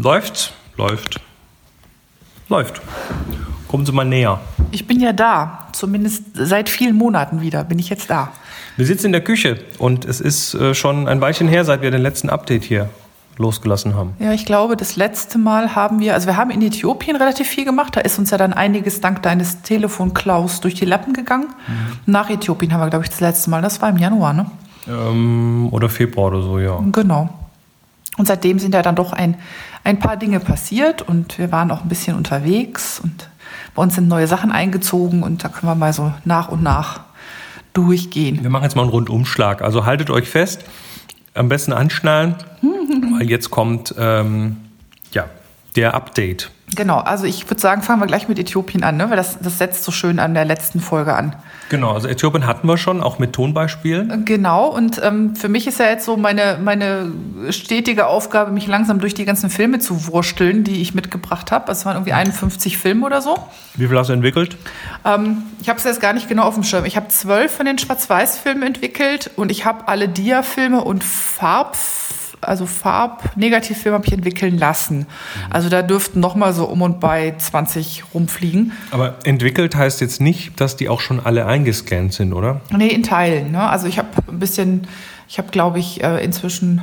Läuft, läuft, läuft. Kommen Sie mal näher. Ich bin ja da. Zumindest seit vielen Monaten wieder bin ich jetzt da. Wir sitzen in der Küche und es ist äh, schon ein Weilchen her, seit wir den letzten Update hier losgelassen haben. Ja, ich glaube, das letzte Mal haben wir, also wir haben in Äthiopien relativ viel gemacht. Da ist uns ja dann einiges dank deines Telefon-Klaus durch die Lappen gegangen. Mhm. Nach Äthiopien haben wir, glaube ich, das letzte Mal. Das war im Januar, ne? Ähm, oder Februar oder so, ja. Genau. Und seitdem sind ja dann doch ein, ein paar Dinge passiert und wir waren auch ein bisschen unterwegs und bei uns sind neue Sachen eingezogen und da können wir mal so nach und nach durchgehen. Wir machen jetzt mal einen Rundumschlag. Also haltet euch fest, am besten anschnallen, weil jetzt kommt ähm, ja, der Update. Genau, also ich würde sagen, fangen wir gleich mit Äthiopien an, ne? weil das, das setzt so schön an der letzten Folge an. Genau, also Äthiopien hatten wir schon, auch mit Tonbeispielen. Genau, und ähm, für mich ist ja jetzt so meine, meine stetige Aufgabe, mich langsam durch die ganzen Filme zu wursteln, die ich mitgebracht habe. Es waren irgendwie 51 Filme oder so. Wie viel hast du entwickelt? Ähm, ich habe es jetzt gar nicht genau auf dem Schirm. Ich habe zwölf von den Schwarz-Weiß-Filmen entwickelt und ich habe alle Dia-Filme und Farbfilme also Farb-Negativfilm habe ich entwickeln lassen. Mhm. Also da dürften noch mal so um und bei 20 rumfliegen. Aber entwickelt heißt jetzt nicht, dass die auch schon alle eingescannt sind, oder? Nee, in Teilen. Ne? Also ich habe ein bisschen, ich habe glaube ich äh, inzwischen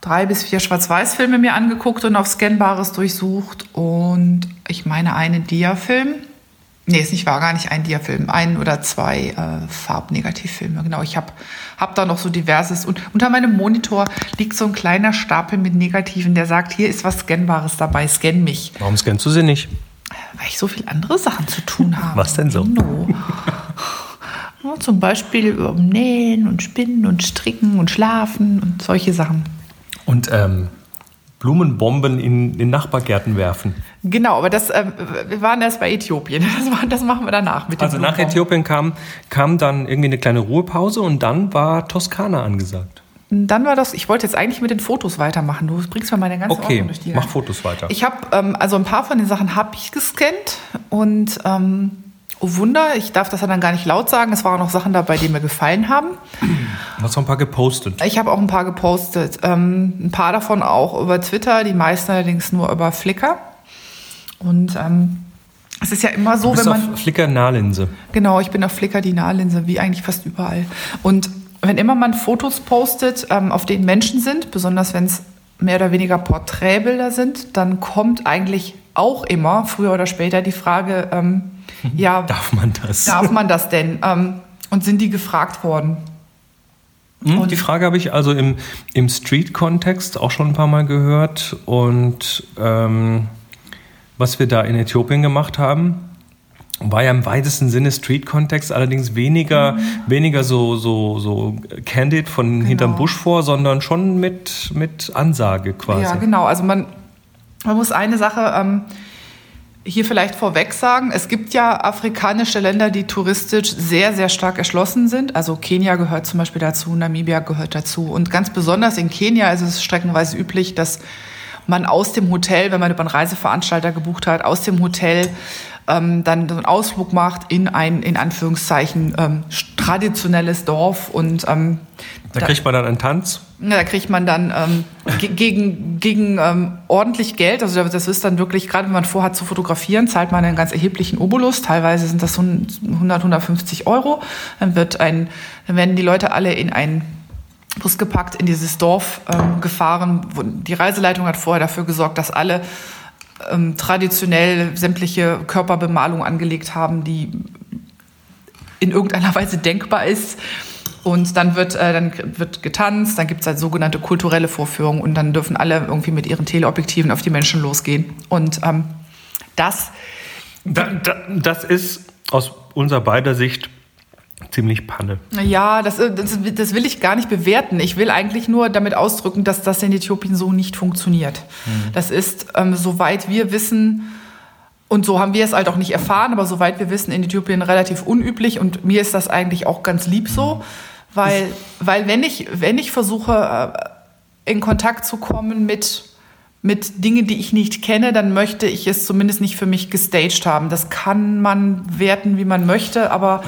drei bis vier Schwarz-Weiß-Filme mir angeguckt und auf Scannbares durchsucht und ich meine einen Dia-Film Nee, ist nicht wahr, gar nicht ein Diafilm, ein oder zwei äh, Farbnegativfilme. Genau, ich habe hab da noch so diverses. Und unter meinem Monitor liegt so ein kleiner Stapel mit Negativen, der sagt, hier ist was Scannbares dabei, scan mich. Warum scannst du sie nicht? Weil ich so viele andere Sachen zu tun habe. Was denn so? No. Ja, zum Beispiel Nähen und Spinnen und Stricken und Schlafen und solche Sachen. Und ähm, Blumenbomben in, in Nachbargärten werfen. Genau, aber das, äh, wir waren erst bei Äthiopien. Das, das machen wir danach. Mit also nach Äthiopien kam, kam dann irgendwie eine kleine Ruhepause und dann war Toskana angesagt. Dann war das, ich wollte jetzt eigentlich mit den Fotos weitermachen. Du bringst mir meine ganze okay, Ordnung durch die mach Fotos weiter. Ich habe, ähm, also ein paar von den Sachen habe ich gescannt und ähm, Oh Wunder, ich darf das ja dann gar nicht laut sagen. Es waren auch noch Sachen dabei, die mir gefallen haben. Du hast auch ein paar gepostet. Ich habe auch ein paar gepostet. Ähm, ein paar davon auch über Twitter, die meisten allerdings nur über Flickr. Und ähm, es ist ja immer so, du bist wenn man. Auf Flickr Nahlinse. Genau, ich bin auf Flickr die Nahlinse, wie eigentlich fast überall. Und wenn immer man Fotos postet, ähm, auf denen Menschen sind, besonders wenn es mehr oder weniger Porträtbilder sind, dann kommt eigentlich auch immer, früher oder später, die Frage, ähm, ja, darf man das? Darf man das denn? Ähm, und sind die gefragt worden? Hm, und die Frage habe ich also im, im Street-Kontext auch schon ein paar Mal gehört. Und ähm, was wir da in Äthiopien gemacht haben, war ja im weitesten Sinne Street-Kontext, allerdings weniger, mhm. weniger so, so, so candid von genau. hinterm Busch vor, sondern schon mit, mit Ansage quasi. Ja, genau. Also man, man muss eine Sache ähm, hier vielleicht vorweg sagen, es gibt ja afrikanische Länder, die touristisch sehr, sehr stark erschlossen sind. Also Kenia gehört zum Beispiel dazu, Namibia gehört dazu. Und ganz besonders in Kenia ist es streckenweise üblich, dass man aus dem Hotel, wenn man über einen Reiseveranstalter gebucht hat, aus dem Hotel ähm, dann so einen Ausflug macht in ein, in Anführungszeichen, ähm, traditionelles Dorf und ähm, da, kriegt man dann einen Tanz? Da kriegt man dann ähm, gegen, gegen ähm, ordentlich Geld. Also das ist dann wirklich, gerade wenn man vorhat zu fotografieren, zahlt man einen ganz erheblichen Obolus. Teilweise sind das 100, 150 Euro. Dann wird ein, dann werden die Leute alle in ein Bus gepackt, in dieses Dorf ähm, gefahren. Die Reiseleitung hat vorher dafür gesorgt, dass alle ähm, traditionell sämtliche Körperbemalung angelegt haben, die in irgendeiner Weise denkbar ist. Und dann wird, äh, dann wird getanzt, dann gibt es halt sogenannte kulturelle Vorführungen und dann dürfen alle irgendwie mit ihren Teleobjektiven auf die Menschen losgehen. Und ähm, das. Da, da, das ist aus unserer beider Sicht ziemlich Panne. Ja, das, äh, das, das, will ich gar nicht bewerten. Ich will eigentlich nur damit ausdrücken, dass das in Äthiopien so nicht funktioniert. Mhm. Das ist, ähm, soweit wir wissen, und so haben wir es halt auch nicht erfahren, aber soweit wir wissen, in Äthiopien relativ unüblich und mir ist das eigentlich auch ganz lieb so, mhm. weil, weil wenn, ich, wenn ich versuche, äh, in Kontakt zu kommen mit mit Dingen, die ich nicht kenne, dann möchte ich es zumindest nicht für mich gestaged haben. Das kann man werten, wie man möchte, aber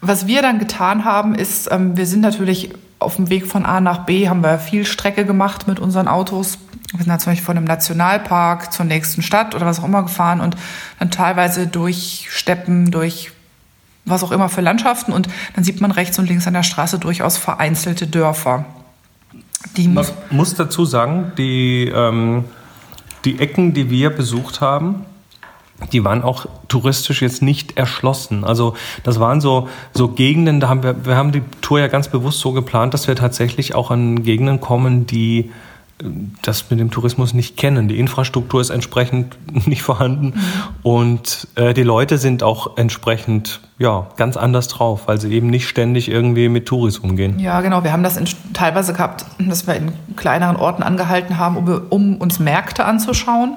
was wir dann getan haben, ist, ähm, wir sind natürlich auf dem Weg von A nach B, haben wir viel Strecke gemacht mit unseren Autos Wir sind da zum Beispiel von einem Nationalpark zur nächsten Stadt oder was auch immer gefahren und dann teilweise durch Steppen, durch was auch immer für Landschaften und dann sieht man rechts und links an der Straße durchaus vereinzelte Dörfer. Die muss, muss dazu sagen, die, ähm, die Ecken, die wir besucht haben, die waren auch touristisch jetzt nicht erschlossen. Also das waren so, so Gegenden, da haben wir, wir haben die Tour ja ganz bewusst so geplant, dass wir tatsächlich auch an Gegenden kommen, die das mit dem Tourismus nicht kennen. Die Infrastruktur ist entsprechend nicht vorhanden mhm. und äh, die Leute sind auch entsprechend ja ganz anders drauf, weil sie eben nicht ständig irgendwie mit Touris umgehen. Ja, genau. Wir haben das in, teilweise gehabt, dass wir in kleineren Orten angehalten haben, um, um uns Märkte anzuschauen.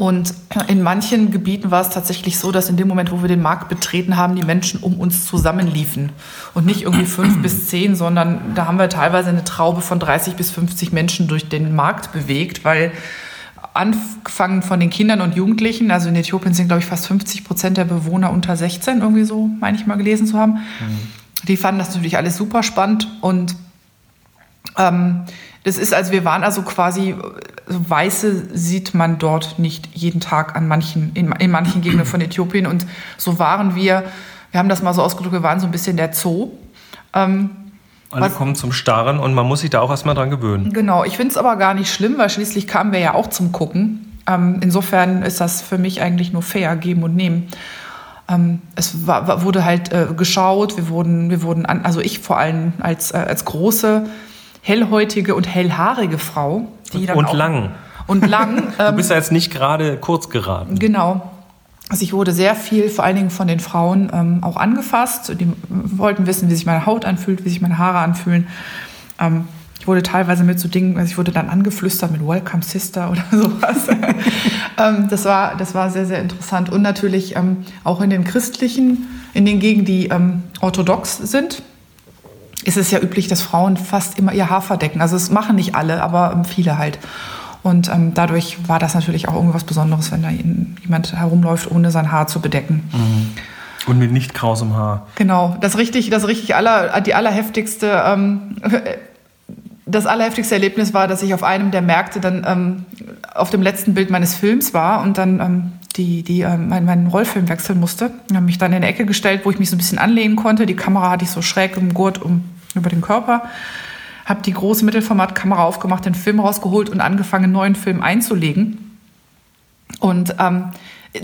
Und in manchen Gebieten war es tatsächlich so, dass in dem Moment, wo wir den Markt betreten haben, die Menschen um uns zusammenliefen. Und nicht irgendwie fünf bis zehn, sondern da haben wir teilweise eine Traube von 30 bis 50 Menschen durch den Markt bewegt, weil angefangen von den Kindern und Jugendlichen, also in Äthiopien sind, glaube ich, fast 50 Prozent der Bewohner unter 16, irgendwie so, meine ich mal gelesen zu haben. Mhm. Die fanden das natürlich alles super spannend und ähm, das ist, also wir waren also quasi, also Weiße sieht man dort nicht jeden Tag an manchen, in, in manchen Gegenden von Äthiopien. Und so waren wir, wir haben das mal so ausgedrückt, wir waren so ein bisschen der Zoo. Ähm, alle was, kommen zum Starren und man muss sich da auch erstmal dran gewöhnen. Genau, ich finde es aber gar nicht schlimm, weil schließlich kamen wir ja auch zum Gucken. Ähm, insofern ist das für mich eigentlich nur fair, geben und nehmen. Ähm, es war, wurde halt äh, geschaut, wir wurden, wir wurden an, also ich vor allem als, äh, als große hellhäutige und hellhaarige Frau. Die dann und lang. Und lang. du bist ja jetzt nicht gerade kurz geraten. Genau. Also ich wurde sehr viel, vor allen Dingen von den Frauen, ähm, auch angefasst. Die wollten wissen, wie sich meine Haut anfühlt, wie sich meine Haare anfühlen. Ähm, ich wurde teilweise mit so Dingen, also ich wurde dann angeflüstert mit Welcome Sister oder sowas. ähm, das, war, das war sehr, sehr interessant. Und natürlich ähm, auch in den christlichen, in den Gegenden, die ähm, orthodox sind, ist es ja üblich, dass Frauen fast immer ihr Haar verdecken. Also es machen nicht alle, aber ähm, viele halt. Und ähm, dadurch war das natürlich auch irgendwas Besonderes, wenn da jemand herumläuft, ohne sein Haar zu bedecken. Mhm. Und mit nicht krausem Haar. Genau, das richtig, das richtig aller, die allerheftigste, ähm, das allerheftigste Erlebnis war, dass ich auf einem der Märkte dann ähm, auf dem letzten Bild meines Films war und dann ähm, die, die äh, mein, meinen Rollfilm wechseln musste. Ich habe mich dann in eine Ecke gestellt, wo ich mich so ein bisschen anlehnen konnte. Die Kamera hatte ich so schräg im Gurt um, über den Körper. Habe die große Mittelformatkamera aufgemacht, den Film rausgeholt und angefangen, einen neuen Film einzulegen. Und ähm,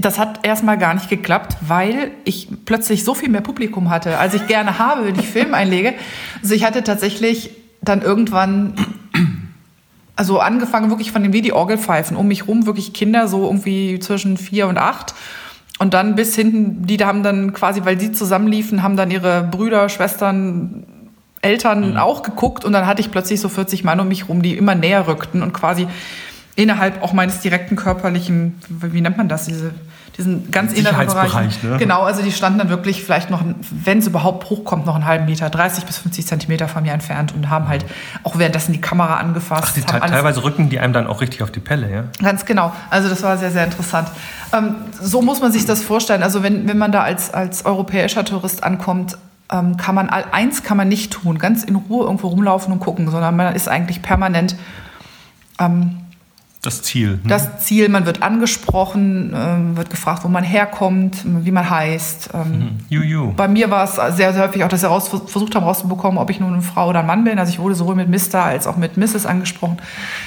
das hat erstmal gar nicht geklappt, weil ich plötzlich so viel mehr Publikum hatte, als ich gerne habe, wenn ich Film einlege. Also ich hatte tatsächlich dann irgendwann also angefangen wirklich von den wie die Orgelpfeifen um mich rum, wirklich Kinder so irgendwie zwischen vier und acht. Und dann bis hinten, die haben dann quasi, weil sie zusammenliefen, haben dann ihre Brüder, Schwestern, Eltern mhm. auch geguckt. Und dann hatte ich plötzlich so 40 Mann um mich rum, die immer näher rückten und quasi innerhalb auch meines direkten körperlichen, wie nennt man das, diese diesen ganz inneren Bereich. Ne? Genau, also die standen dann wirklich vielleicht noch, wenn es überhaupt hochkommt, noch einen halben Meter, 30 bis 50 Zentimeter von mir entfernt und haben halt auch währenddessen die Kamera angefasst. Ach, die teilweise rücken die einem dann auch richtig auf die Pelle, ja? Ganz genau. Also das war sehr, sehr interessant. Ähm, so muss man sich das vorstellen. Also wenn, wenn man da als, als europäischer Tourist ankommt, ähm, kann man, eins kann man nicht tun, ganz in Ruhe irgendwo rumlaufen und gucken, sondern man ist eigentlich permanent ähm, das Ziel. Ne? Das Ziel, man wird angesprochen, ähm, wird gefragt, wo man herkommt, wie man heißt. Ähm, mhm. Bei mir war es sehr, sehr häufig auch, dass sie raus, versucht haben rauszubekommen, ob ich nun eine Frau oder ein Mann bin. Also ich wurde sowohl mit Mr. als auch mit Mrs. angesprochen.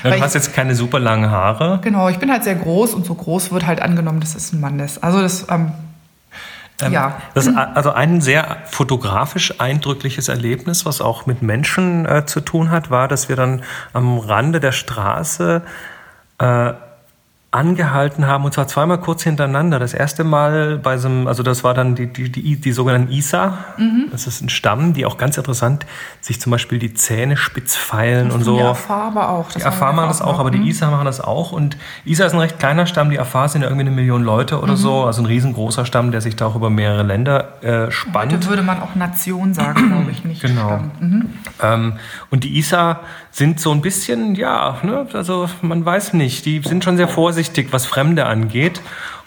Ja, du hast ich, jetzt keine super langen Haare. Genau, ich bin halt sehr groß und so groß wird halt angenommen, dass es ein Mann ist. Also das... Ähm, ähm, ja. Das, also ein sehr fotografisch eindrückliches Erlebnis, was auch mit Menschen äh, zu tun hat, war, dass wir dann am Rande der Straße äh, angehalten haben, und zwar zweimal kurz hintereinander. Das erste Mal bei so einem, also das war dann die, die, die, die sogenannten Isa. Mhm. Das ist ein Stamm, die auch ganz interessant sich zum Beispiel die Zähne spitz feilen und so. Die Afar aber auch. Das die Afar machen das auch, aber die mhm. Isa machen das auch. Und Isa ist ein recht kleiner Stamm, die Afar sind ja irgendwie eine Million Leute oder mhm. so. Also ein riesengroßer Stamm, der sich da auch über mehrere Länder äh, spannt. Heute würde man auch Nation sagen, glaube ich, nicht Genau. Mhm. Ähm, und die Isa sind so ein bisschen, ja, ne, also man weiß nicht, die sind schon sehr vorsichtig, was Fremde angeht.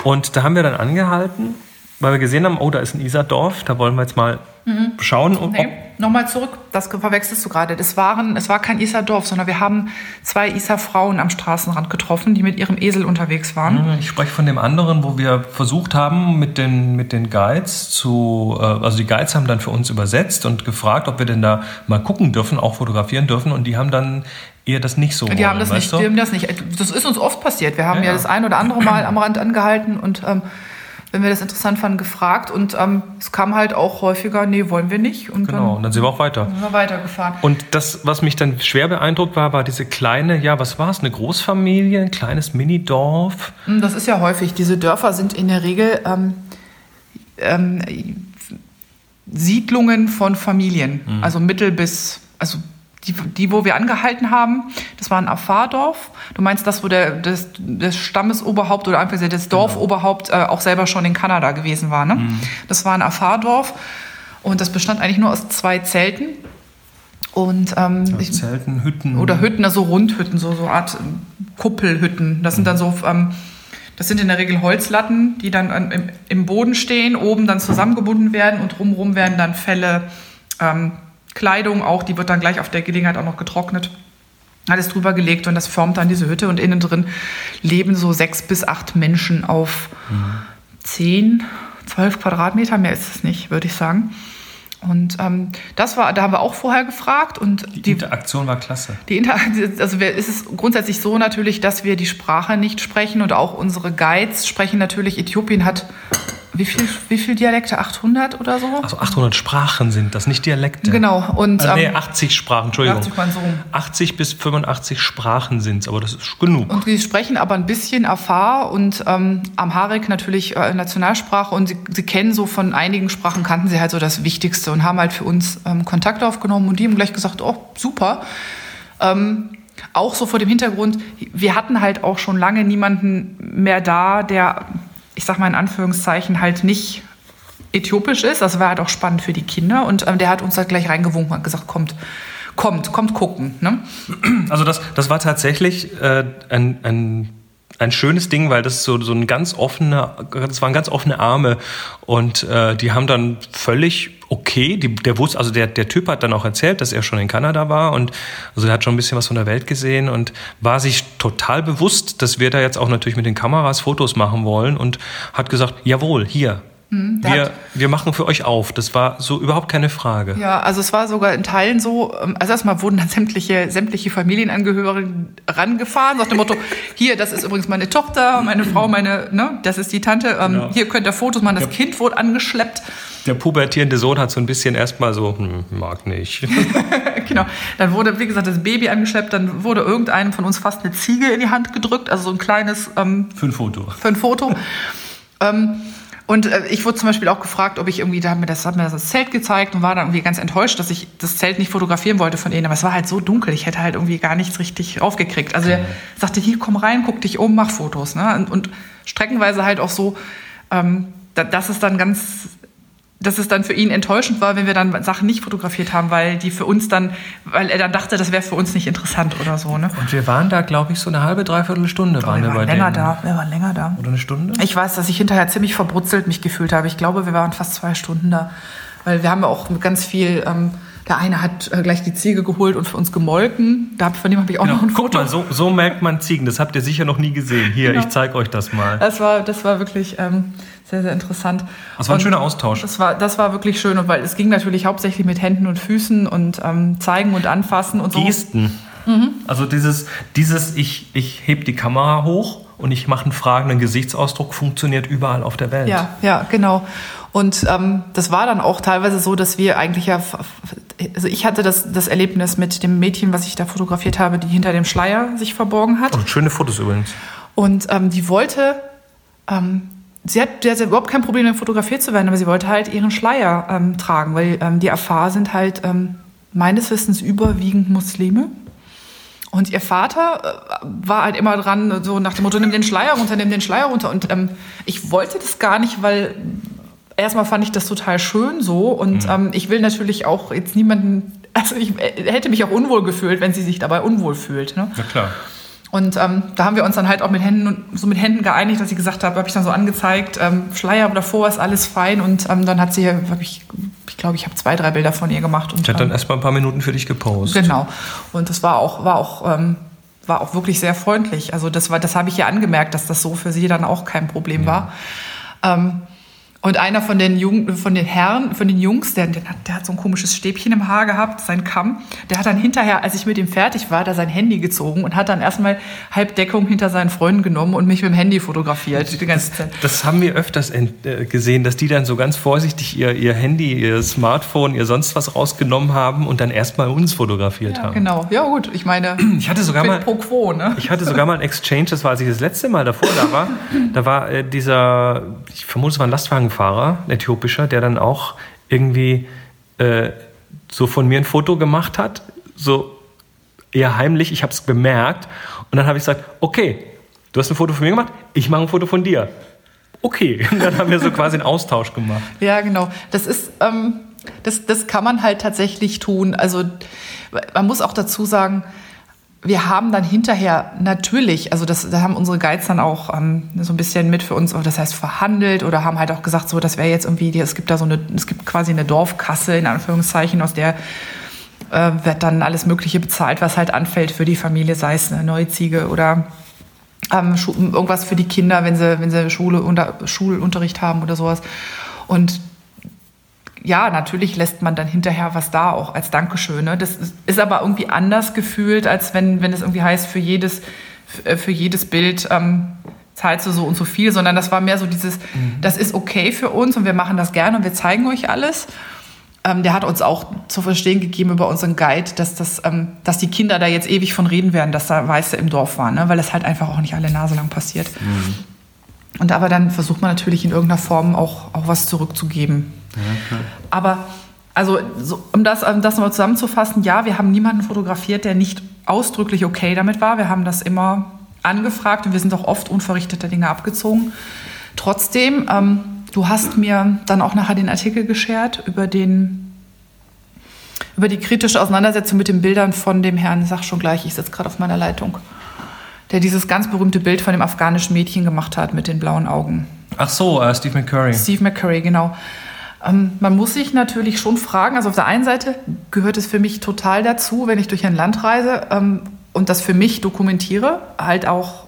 Und da haben wir dann angehalten. weil wir gesehen haben, oh, da ist ein Isardorf, da wollen wir jetzt mal mhm. schauen. Ob, nee, nochmal zurück, das verwechselst du gerade. Das waren, es war kein Isardorf, sondern wir haben zwei Isar-Frauen am Straßenrand getroffen, die mit ihrem Esel unterwegs waren. Mhm, ich spreche von dem anderen, wo wir versucht haben, mit den, mit den Guides zu, äh, also die Guides haben dann für uns übersetzt und gefragt, ob wir denn da mal gucken dürfen, auch fotografieren dürfen und die haben dann eher das nicht so. Die wollen, haben das nicht, die haben das nicht. Das ist uns oft passiert. Wir haben ja, ja das ein oder andere Mal am Rand angehalten und ähm, wenn wir das interessant fanden, gefragt. Und ähm, es kam halt auch häufiger, nee, wollen wir nicht. Und genau, dann, und dann sind wir auch weiter. Sind wir weitergefahren. Und das, was mich dann schwer beeindruckt war, war diese kleine, ja, was war es, eine Großfamilie, ein kleines Minidorf? Hm, das ist ja häufig. Diese Dörfer sind in der Regel ähm, ähm, Siedlungen von Familien, mhm. also mittel bis, also die, die, wo wir angehalten haben, das war ein Afardorf. Du meinst das, wo der, das, das Stammesoberhaupt oder einfach das Dorfoberhaupt äh, auch selber schon in Kanada gewesen war. Ne? Mhm. Das war ein Afardorf und das bestand eigentlich nur aus zwei Zelten. Und, ähm, ja, Zelten, Hütten. Oder Hütten, also Rundhütten, so, so Art ähm, Kuppelhütten. Das sind dann so, ähm, das sind in der Regel Holzlatten, die dann an, im, im, Boden stehen, oben dann zusammengebunden werden und drumherum werden dann Fälle ähm, Kleidung auch, die wird dann gleich auf der Gelegenheit auch noch getrocknet. Alles drüber gelegt und das formt dann diese Hütte und innen drin leben so sechs bis acht Menschen auf mhm. zehn, zwölf Quadratmeter, mehr ist es nicht, würde ich sagen. Und ähm, das war, da haben wir auch vorher gefragt und die, die Interaktion war klasse. Die Interaktion, also wir, ist es grundsätzlich so natürlich, dass wir die Sprache nicht sprechen und auch unsere Guides sprechen natürlich. Äthiopien hat wie viel, wie viel Dialekte? 800 oder so? Also 800 Sprachen sind das, nicht Dialekte. Genau. Und, äh, nee, 80 ähm, Sprachen, Entschuldigung. 80, so 80 bis 85 Sprachen sind es, aber das ist genug. Und die sprechen aber ein bisschen Afar und ähm, Amharic natürlich äh, Nationalsprache und sie, sie kennen so von einigen Sprachen, kannten sie halt so das Wichtigste und haben halt für uns ähm, Kontakt aufgenommen und die haben gleich gesagt, oh, super. Ähm, auch so vor dem Hintergrund, wir hatten halt auch schon lange niemanden mehr da, der ich sag mal in Anführungszeichen, halt nicht äthiopisch ist. Das war halt auch spannend für die Kinder. Und ähm, der hat uns halt gleich reingewunken und gesagt, kommt, kommt, kommt gucken. Ne? Also das, das war tatsächlich äh, ein, ein ein schönes Ding, weil das so, so ein ganz offener, das waren ganz offene Arme und äh, die haben dann völlig okay, die, der wusste, also der, der Typ hat dann auch erzählt, dass er schon in Kanada war und also er hat schon ein bisschen was von der Welt gesehen und war sich total bewusst, dass wir da jetzt auch natürlich mit den Kameras Fotos machen wollen und hat gesagt, jawohl, hier, hm, wir, wir machen für euch auf. Das war so überhaupt keine Frage. Ja, also es war sogar in Teilen so, ähm, also erstmal wurden dann sämtliche, sämtliche Familienangehörige rangefahren, nach dem Motto, hier, das ist übrigens meine Tochter, meine Frau, meine, ne, das ist die Tante, ähm, genau. hier könnt ihr Fotos machen, das ja. Kind wurde angeschleppt. Der pubertierende Sohn hat so ein bisschen erstmal so, hm, mag nicht. genau. Dann wurde, wie gesagt, das Baby angeschleppt, dann wurde irgendeinem von uns fast eine Ziege in die Hand gedrückt, also so ein kleines... Ähm, für ein Foto. Für ein Foto. ähm, und äh, ich wurde zum Beispiel auch gefragt, ob ich irgendwie, da hat mir, das, hat mir das Zelt gezeigt und war dann irgendwie ganz enttäuscht, dass ich das Zelt nicht fotografieren wollte von ihnen. Aber es war halt so dunkel, ich hätte halt irgendwie gar nichts richtig aufgekriegt. Also er sagte, hier, komm rein, guck dich um, mach Fotos. Ne? Und, und streckenweise halt auch so, ähm, dass es dann ganz dass es dann für ihn enttäuschend war, wenn wir dann Sachen nicht fotografiert haben, weil die für uns dann, weil er dann dachte, das wäre für uns nicht interessant oder so. Ne? Und wir waren da, glaube ich, so eine halbe, dreiviertel Stunde oh, waren wir, waren länger denen. da. Wir waren länger da. Oder eine Stunde? Ich weiß, dass ich hinterher ziemlich verbrutzelt mich gefühlt habe. Ich glaube, wir waren fast zwei Stunden da, weil wir haben ja auch ganz viel. Ähm, der eine hat äh, gleich die Ziege geholt und für uns gemolken. Da, von dem habe ich auch genau. noch ein Foto. Guck mal, so, so, merkt man Ziegen. Das habt ihr sicher noch nie gesehen. Hier, genau. ich zeige euch das mal. Das war, das war wirklich ähm, sehr, sehr interessant. Das war ein und schöner Austausch. Das war, das war wirklich schön, und weil es ging natürlich hauptsächlich mit Händen und Füßen und ähm, zeigen und anfassen und so. Gesten. Mhm. Also dieses, dieses ich, ich heb die Kamera hoch und ich mache einen fragenden Gesichtsausdruck, funktioniert überall auf der Welt. Ja, ja, genau. Und ähm, das war dann auch teilweise so, dass wir eigentlich ja, also ich hatte das, das Erlebnis mit dem Mädchen, was ich da fotografiert habe, die hinter dem Schleier sich verborgen hat. Und schöne Fotos übrigens. Und ähm, die wollte, ähm, sie, hat, sie hat überhaupt kein Problem, damit fotografiert zu werden, aber sie wollte halt ihren Schleier ähm, tragen, weil ähm, die Afar sind halt ähm, meines Wissens überwiegend Muslime. Und ihr Vater äh, war halt immer dran, so nach dem Motto, nimm den Schleier runter, nimm den Schleier runter. Und ähm, ich wollte das gar nicht, weil erstmal fand ich das total schön so und mhm. ähm, ich will natürlich auch jetzt niemanden, also ich äh, hätte mich auch unwohl gefühlt, wenn sie sich dabei unwohl fühlt. Ne? Ja klar. Und ähm, da haben wir uns dann halt auch mit Händen so mit Händen geeinigt, dass ich gesagt habe, habe ich dann so angezeigt, ähm, Schleier davor ist alles fein und ähm, dann hat sie, hab ich, ich glaube, ich habe zwei, drei Bilder von ihr gemacht. Und, ich hat dann ähm, erst mal ein paar Minuten für dich gepostet. Genau. Und das war auch, war auch, ähm, war auch wirklich sehr freundlich. Also das war, das habe ich ihr angemerkt, dass das so für sie dann auch kein Problem ja. war. Ähm, und einer von den, Jung, von den Herren, von den Jungs, der, der, hat, der hat so ein komisches Stäbchen im Haar gehabt, sein Kamm, der hat dann hinterher, als ich mit ihm fertig war, da sein Handy gezogen und hat dann erstmal Halbdeckung hinter seinen Freunden genommen und mich mit dem Handy fotografiert die ganze Zeit. Das haben wir öfters äh, gesehen, dass die dann so ganz vorsichtig ihr, ihr Handy, ihr Smartphone, ihr sonst was rausgenommen haben und dann erstmal uns fotografiert ja, haben. Genau, ja gut, ich meine, ich hatte sogar mal, pro quo, ne? Ich hatte sogar mal ein Exchange, das war, als ich das letzte Mal davor da war, da war äh, dieser, ich vermute, es war ein Lastwagen Fahrer, ein äthiopischer, der dann auch irgendwie äh, so von mir ein Foto gemacht hat, so eher heimlich, ich habe es bemerkt und dann habe ich gesagt, okay, du hast ein Foto von mir gemacht, ich mache ein Foto von dir. Okay, und dann haben wir so quasi einen Austausch gemacht. Ja, genau. Das ist, ähm, das, das kann man halt tatsächlich tun. Also man muss auch dazu sagen, wir haben dann hinterher natürlich, also das, da haben unsere Guides dann auch ähm, so ein bisschen mit für uns, das heißt verhandelt oder haben halt auch gesagt, so das wäre jetzt irgendwie, es gibt da so eine, es gibt quasi eine Dorfkasse in Anführungszeichen, aus der äh, wird dann alles Mögliche bezahlt, was halt anfällt für die Familie, sei es eine neue Ziege oder ähm, irgendwas für die Kinder, wenn sie, wenn sie Schule unter, Schulunterricht haben oder sowas. Und ja, natürlich lässt man dann hinterher was da, auch als Dankeschön. Ne? Das ist aber irgendwie anders gefühlt, als wenn, wenn es irgendwie heißt, für jedes, äh, für jedes Bild ähm, zahlst du so und so viel, sondern das war mehr so dieses, mhm. das ist okay für uns und wir machen das gerne und wir zeigen euch alles. Ähm, der hat uns auch zu verstehen gegeben über unseren Guide, dass, das, ähm, dass die Kinder da jetzt ewig von reden werden, dass da Weiße im Dorf waren, ne? weil das halt einfach auch nicht alle Nase lang passiert. Mhm. Und aber dann versucht man natürlich in irgendeiner Form auch, auch was zurückzugeben. Ja, aber also, so, um das, um das nochmal zusammenzufassen, ja, wir haben niemanden fotografiert, der nicht ausdrücklich okay damit war. Wir haben das immer angefragt und wir sind auch oft unverrichteter Dinge abgezogen. Trotzdem, ähm, du hast mir dann auch nachher den Artikel geschert über den über die kritische Auseinandersetzung mit den Bildern von dem Herrn, sag schon gleich, ich sitze gerade auf meiner Leitung, der dieses ganz berühmte Bild von dem afghanischen Mädchen gemacht hat mit den blauen Augen. Ach so, uh, Steve McCurry. Steve McCurry, genau. Ähm, man muss sich natürlich schon fragen, also auf der einen Seite gehört es für mich total dazu, wenn ich durch ein Land reise ähm, und das für mich dokumentiere, halt auch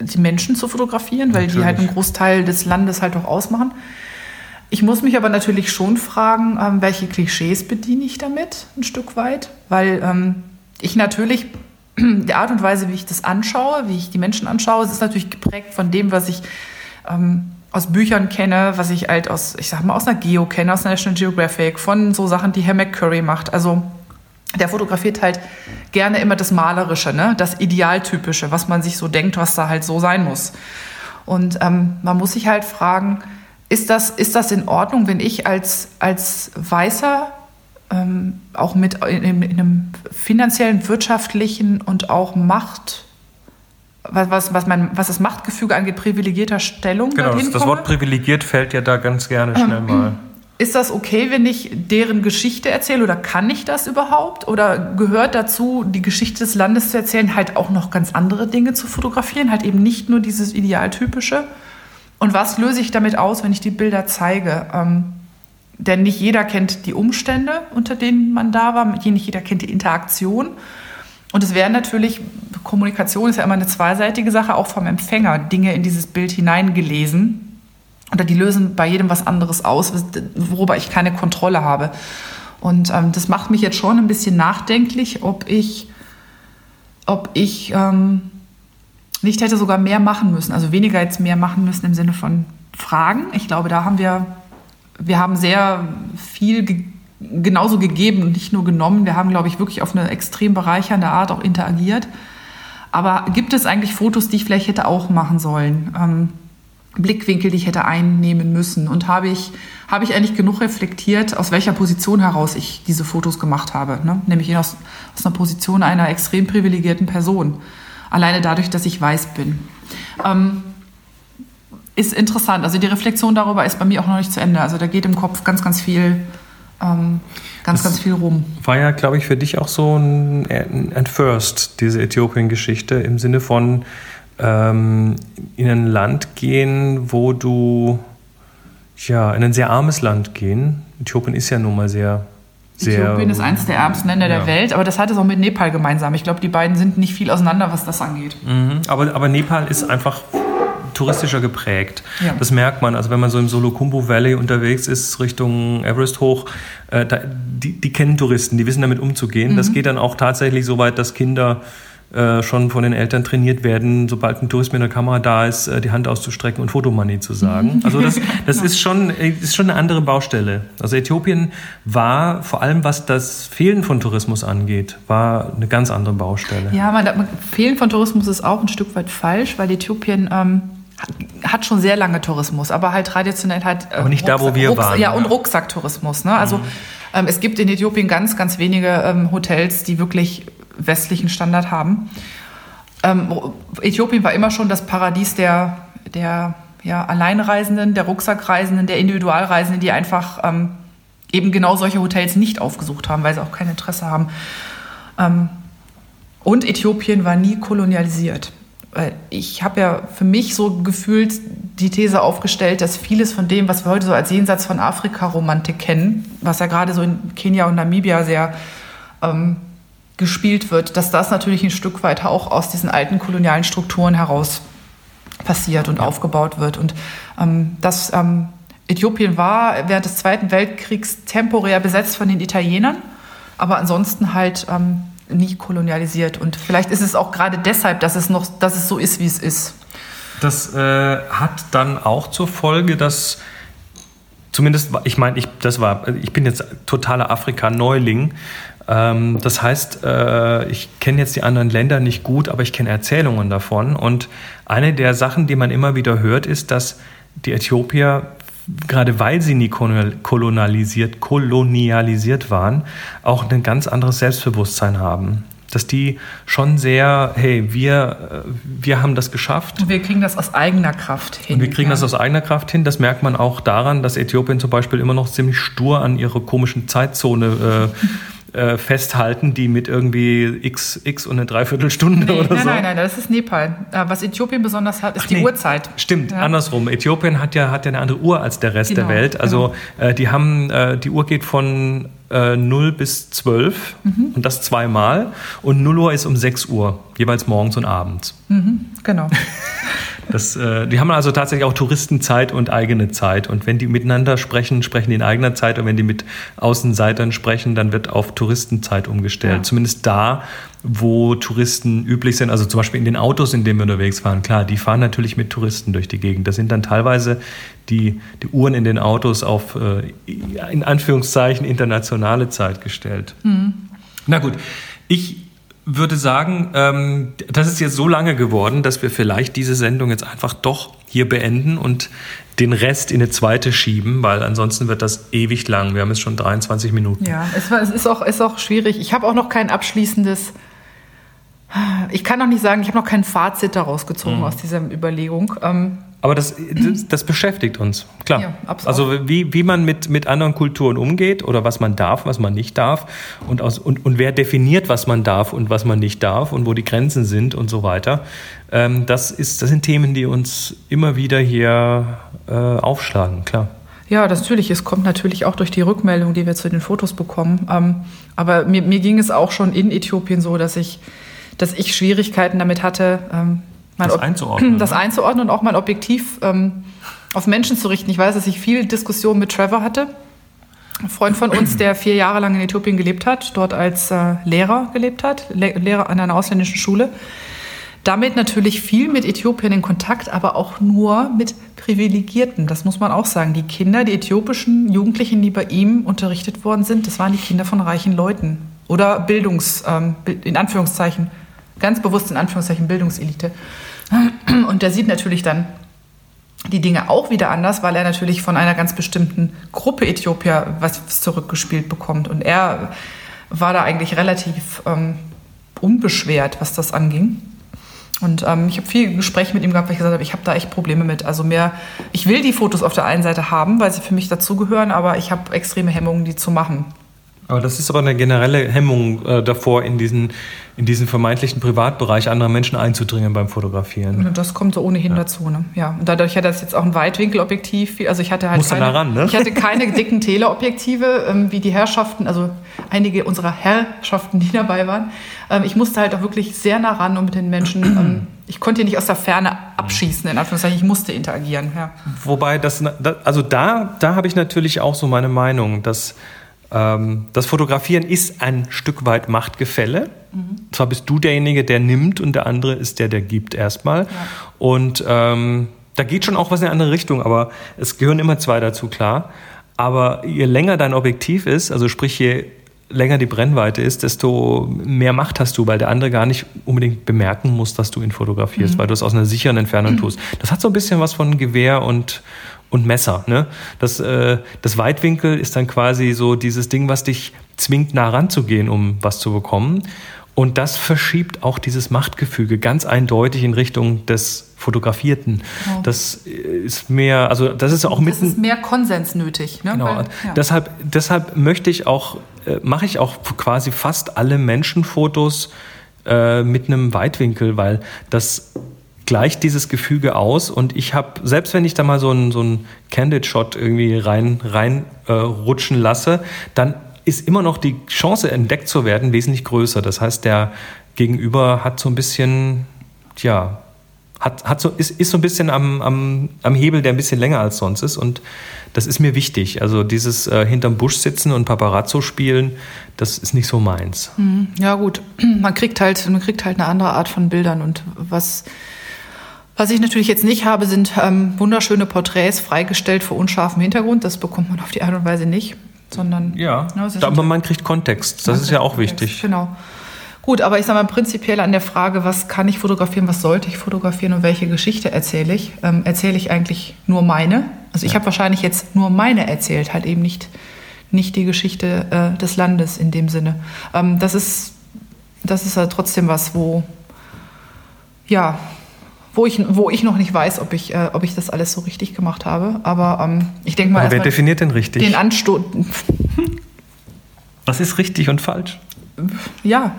die Menschen zu fotografieren, weil natürlich. die halt einen Großteil des Landes halt auch ausmachen. Ich muss mich aber natürlich schon fragen, ähm, welche Klischees bediene ich damit ein Stück weit, weil ähm, ich natürlich die Art und Weise, wie ich das anschaue, wie ich die Menschen anschaue, ist natürlich geprägt von dem, was ich ähm, aus Büchern kenne, was ich halt aus, ich sag mal, aus einer Geo kenne, aus National Geographic, von so Sachen, die Herr McCurry macht. Also der fotografiert halt gerne immer das Malerische, ne? das Idealtypische, was man sich so denkt, was da halt so sein muss. Und ähm, man muss sich halt fragen, ist das, ist das in Ordnung, wenn ich als, als Weißer ähm, auch mit in, in, einem finanziellen, wirtschaftlichen und auch Macht was, was, was, mein, was das Machtgefüge angeht, privilegierter Stellung. Genau, das, das Wort privilegiert fällt ja da ganz gerne schnell ähm, mal. Ist das okay, wenn ich deren Geschichte erzähle oder kann ich das überhaupt? Oder gehört dazu, die Geschichte des Landes zu erzählen, halt auch noch ganz andere Dinge zu fotografieren, halt eben nicht nur dieses Idealtypische? Und was löse ich damit aus, wenn ich die Bilder zeige? Ähm, denn nicht jeder kennt die Umstände, unter denen man da war, nicht jeder kennt die Interaktion. Und es wäre natürlich, Kommunikation ist ja immer eine zweiseitige Sache, auch vom Empfänger Dinge in dieses Bild hineingelesen. Oder die lösen bei jedem was anderes aus, worüber ich keine Kontrolle habe. Und ähm, das macht mich jetzt schon ein bisschen nachdenklich, ob ich, ob ich ähm, nicht hätte sogar mehr machen müssen, also weniger jetzt mehr machen müssen im Sinne von Fragen. Ich glaube, da haben wir, wir haben sehr viel gegeben genauso gegeben und nicht nur genommen. Wir haben, glaube ich, wirklich auf eine extrem bereichernde Art auch interagiert. Aber gibt es eigentlich Fotos, die ich vielleicht hätte auch machen sollen? Ähm, Blickwinkel, die ich hätte einnehmen müssen? Und habe ich, habe ich eigentlich genug reflektiert, aus welcher Position heraus ich diese Fotos gemacht habe? Ne? Nämlich aus, aus einer Position einer extrem privilegierten Person. Alleine dadurch, dass ich weiß bin. Ähm, ist interessant. Also die Reflexion darüber ist bei mir auch noch nicht zu Ende. Also da geht im Kopf ganz, ganz viel ähm, ganz, das ganz viel rum. War ja, glaube ich, für dich auch so ein, ein First, diese Äthiopien-Geschichte, im Sinne von ähm, in ein Land gehen, wo du, ja, in ein sehr armes Land gehen. Äthiopien ist ja nun mal sehr sehr, Äthiopien ist eines der ärmsten Länder ja. der Welt, aber das hat es auch mit Nepal gemeinsam. Ich glaube, die beiden sind nicht viel auseinander, was das angeht. Mhm. Aber, aber Nepal ist einfach touristischer geprägt. Ja. Das merkt man. Also wenn man so im Solokumbu Valley unterwegs ist, Richtung Everest hoch, äh, da, die, die, kennen Touristen, die wissen damit umzugehen. Mhm. Das geht dann auch tatsächlich so weit, dass Kinder äh, schon von den Eltern trainiert werden, sobald ein Tourist mit einer Kamera da ist, äh, die Hand auszustrecken und Fotomoney zu sagen. Also das, das ist, schon, ist schon eine andere Baustelle. Also Äthiopien war, vor allem was das Fehlen von Tourismus angeht, war eine ganz andere Baustelle. Ja, man, Fehlen von Tourismus ist auch ein Stück weit falsch, weil Äthiopien... Ähm hat schon sehr lange Tourismus, aber halt traditionell halt. Äh, aber nicht Rucksack, da, wo wir Rucksack, waren. Ja, und Rucksacktourismus. Ne? Also mhm. ähm, es gibt in Äthiopien ganz, ganz wenige ähm, Hotels, die wirklich westlichen Standard haben. Ähm, Äthiopien war immer schon das Paradies der, der ja, Alleinreisenden, der Rucksackreisenden, der Individualreisenden, die einfach ähm, eben genau solche Hotels nicht aufgesucht haben, weil sie auch kein Interesse haben. Ähm, und Äthiopien war nie kolonialisiert. Ich habe ja für mich so gefühlt die These aufgestellt, dass vieles von dem, was wir heute so als Jenseits von Afrika-Romantik kennen, was ja gerade so in Kenia und Namibia sehr ähm, gespielt wird, dass das natürlich ein Stück weit auch aus diesen alten kolonialen Strukturen heraus passiert und ja. aufgebaut wird. Und ähm, das ähm, Äthiopien war während des Zweiten Weltkriegs temporär besetzt von den Italienern, aber ansonsten halt ähm, nie kolonialisiert. Und vielleicht ist es auch gerade deshalb, dass es noch, dass es so ist, wie es ist. Das äh, hat dann auch zur Folge, dass zumindest, ich meine, ich, ich bin jetzt totaler Afrika-Neuling. Ähm, das heißt, äh, ich kenne jetzt die anderen Länder nicht gut, aber ich kenne Erzählungen davon. Und eine der Sachen, die man immer wieder hört, ist, dass die Äthiopier gerade weil sie nie kolonialisiert, kolonialisiert waren, auch ein ganz anderes Selbstbewusstsein haben. Dass die schon sehr, hey, wir, äh, wir haben das geschafft. Und wir kriegen das aus eigener Kraft hin. Und wir kriegen ja. das aus eigener Kraft hin. Das merkt man auch daran, dass Äthiopien zum Beispiel immer noch ziemlich stur an ihre komischen Zeitzone äh, äh, festhalten, die mit irgendwie x, x und eine Dreiviertelstunde nee, oder nein, so. Nein, nein, das ist Nepal. Äh, was Äthiopien besonders hat, ist Ach, die nee, Uhrzeit. Stimmt, ja. andersrum. Äthiopien hat ja, hat ja eine andere Uhr als der Rest genau, der Welt. Also genau. äh, die haben, äh, die Uhr geht von äh, 0 bis 12 mhm. und das zweimal. Und 0 Uhr ist um 6 Uhr, jeweils morgens und abends. Mhm, genau. Das, äh, die haben also tatsächlich auch Touristenzeit und eigene Zeit. Und wenn die miteinander sprechen, sprechen die in eigener Zeit. Und wenn die mit Außenseitern sprechen, dann wird auf Touristenzeit umgestellt. Ja. Zumindest da, wo Touristen üblich sind. Also zum Beispiel in den Autos, in denen wir unterwegs waren. Klar, die fahren natürlich mit Touristen durch die Gegend. Da sind dann teilweise die, die Uhren in den Autos auf, äh, in Anführungszeichen, internationale Zeit gestellt. Mhm. Na gut, ich würde sagen, ähm, das ist jetzt so lange geworden, dass wir vielleicht diese Sendung jetzt einfach doch hier beenden und den Rest in eine zweite schieben, weil ansonsten wird das ewig lang. Wir haben jetzt schon 23 Minuten. Ja, es, war, es ist, auch, ist auch schwierig. Ich habe auch noch kein abschließendes ich kann noch nicht sagen, ich habe noch kein Fazit daraus gezogen mhm. aus dieser Überlegung. Ähm, aber das, das, das, beschäftigt uns, klar. Ja, also wie, wie man mit, mit anderen Kulturen umgeht oder was man darf, was man nicht darf und, aus, und, und wer definiert, was man darf und was man nicht darf und wo die Grenzen sind und so weiter. Ähm, das, ist, das sind Themen, die uns immer wieder hier äh, aufschlagen, klar. Ja, das natürlich. Es kommt natürlich auch durch die Rückmeldung, die wir zu den Fotos bekommen. Ähm, aber mir, mir ging es auch schon in Äthiopien so, dass ich dass ich Schwierigkeiten damit hatte, ähm, das einzuordnen. Das einzuordnen und auch mal objektiv ähm, auf Menschen zu richten. Ich weiß, dass ich viel Diskussion mit Trevor hatte. Ein Freund von uns, der vier Jahre lang in Äthiopien gelebt hat, dort als äh, Lehrer gelebt hat, Le Lehrer an einer ausländischen Schule. Damit natürlich viel mit Äthiopien in Kontakt, aber auch nur mit Privilegierten. Das muss man auch sagen. Die Kinder, die äthiopischen Jugendlichen, die bei ihm unterrichtet worden sind, das waren die Kinder von reichen Leuten oder Bildungs, ähm, in Anführungszeichen, ganz bewusst in Anführungszeichen Bildungselite. Und der sieht natürlich dann die Dinge auch wieder anders, weil er natürlich von einer ganz bestimmten Gruppe Äthiopier was zurückgespielt bekommt. Und er war da eigentlich relativ ähm, unbeschwert, was das anging. Und ähm, ich habe viel Gespräche mit ihm gehabt, weil ich gesagt habe, ich habe da echt Probleme mit. Also mehr, ich will die Fotos auf der einen Seite haben, weil sie für mich dazugehören, aber ich habe extreme Hemmungen, die zu machen. Aber das ist aber eine generelle Hemmung äh, davor, in diesen, in diesen vermeintlichen Privatbereich anderer Menschen einzudringen beim Fotografieren. Das kommt so ohnehin ja. dazu. Ne? Ja, und dadurch hat das jetzt auch ein Weitwinkelobjektiv. Also ich hatte halt keine, ran, ne? ich hatte keine dicken Teleobjektive, ähm, wie die Herrschaften, also einige unserer Herrschaften, die dabei waren. Ähm, ich musste halt auch wirklich sehr nah ran, um mit den Menschen ähm, ich konnte nicht aus der Ferne abschießen, in Anführungszeichen, ich musste interagieren. Ja. Wobei, das, also da, da habe ich natürlich auch so meine Meinung, dass das Fotografieren ist ein Stück weit Machtgefälle. Mhm. Zwar bist du derjenige, der nimmt und der andere ist der, der gibt erstmal. Ja. Und ähm, da geht schon auch was in eine andere Richtung, aber es gehören immer zwei dazu, klar. Aber je länger dein Objektiv ist, also sprich je länger die Brennweite ist, desto mehr Macht hast du, weil der andere gar nicht unbedingt bemerken muss, dass du ihn fotografierst, mhm. weil du es aus einer sicheren Entfernung mhm. tust. Das hat so ein bisschen was von Gewehr und, und Messer. Ne? Das, äh, das Weitwinkel ist dann quasi so dieses Ding, was dich zwingt, nah ranzugehen, um was zu bekommen. Und das verschiebt auch dieses Machtgefüge ganz eindeutig in Richtung des Fotografierten. Oh. Das ist mehr, also das ist auch mitten. Das ist mehr Konsens nötig. Ne? Genau. Weil, ja. deshalb, deshalb möchte ich auch, äh, mache ich auch quasi fast alle Menschenfotos äh, mit einem Weitwinkel, weil das gleicht dieses Gefüge aus und ich habe, selbst wenn ich da mal so einen so einen Candid-Shot irgendwie rein, rein äh, rutschen lasse, dann ist immer noch die Chance, entdeckt zu werden, wesentlich größer. Das heißt, der Gegenüber hat so ein bisschen, ja, hat, hat so, ist, ist so ein bisschen am, am, am Hebel, der ein bisschen länger als sonst ist. Und das ist mir wichtig. Also dieses äh, hinterm Busch sitzen und Paparazzo spielen, das ist nicht so meins. Mhm. Ja, gut. Man kriegt halt, man kriegt halt eine andere Art von Bildern. Und was, was ich natürlich jetzt nicht habe, sind ähm, wunderschöne Porträts freigestellt vor unscharfem Hintergrund. Das bekommt man auf die Art und Weise nicht sondern. Ja, ja aber man kriegt Kontext. Das ist ja auch Kontext, wichtig. Genau. Gut, aber ich sage mal prinzipiell an der Frage, was kann ich fotografieren, was sollte ich fotografieren und welche Geschichte erzähle ich, ähm, erzähle ich eigentlich nur meine. Also ich habe wahrscheinlich jetzt nur meine erzählt, halt eben nicht, nicht die Geschichte äh, des Landes in dem Sinne. Ähm, das ist, das ist halt trotzdem was, wo, ja, wo ich, wo ich noch nicht weiß, ob ich, äh, ob ich das alles so richtig gemacht habe. Aber ähm, ich denke mal. Aber wer definiert denn richtig? Den Anstoß. Was ist richtig und falsch? Ja,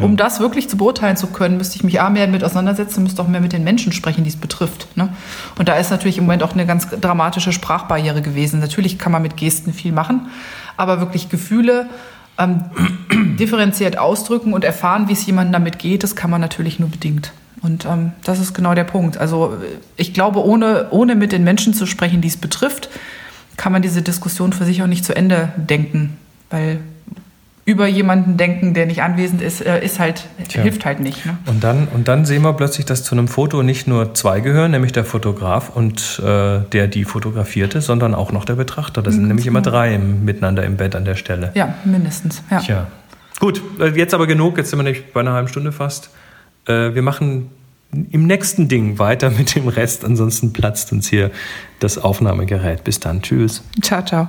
um das wirklich zu beurteilen zu können, müsste ich mich A mehr mit auseinandersetzen, müsste auch mehr mit den Menschen sprechen, die es betrifft. Ne? Und da ist natürlich im Moment auch eine ganz dramatische Sprachbarriere gewesen. Natürlich kann man mit Gesten viel machen, aber wirklich Gefühle ähm, differenziert ausdrücken und erfahren, wie es jemandem damit geht, das kann man natürlich nur bedingt. Und ähm, das ist genau der Punkt. Also ich glaube, ohne, ohne mit den Menschen zu sprechen, die es betrifft, kann man diese Diskussion für sich auch nicht zu Ende denken. Weil über jemanden denken, der nicht anwesend ist, äh, ist halt, Tja. hilft halt nicht. Ne? Und, dann, und dann sehen wir plötzlich, dass zu einem Foto nicht nur zwei gehören, nämlich der Fotograf und äh, der die fotografierte, sondern auch noch der Betrachter. Das mhm, sind nämlich immer genau. drei im, miteinander im Bett an der Stelle. Ja, mindestens. Ja. Tja. Gut, äh, jetzt aber genug, jetzt sind wir nämlich bei einer halben Stunde fast. Äh, wir machen im nächsten Ding weiter mit dem Rest. Ansonsten platzt uns hier das Aufnahmegerät. Bis dann. Tschüss. Ciao, ciao.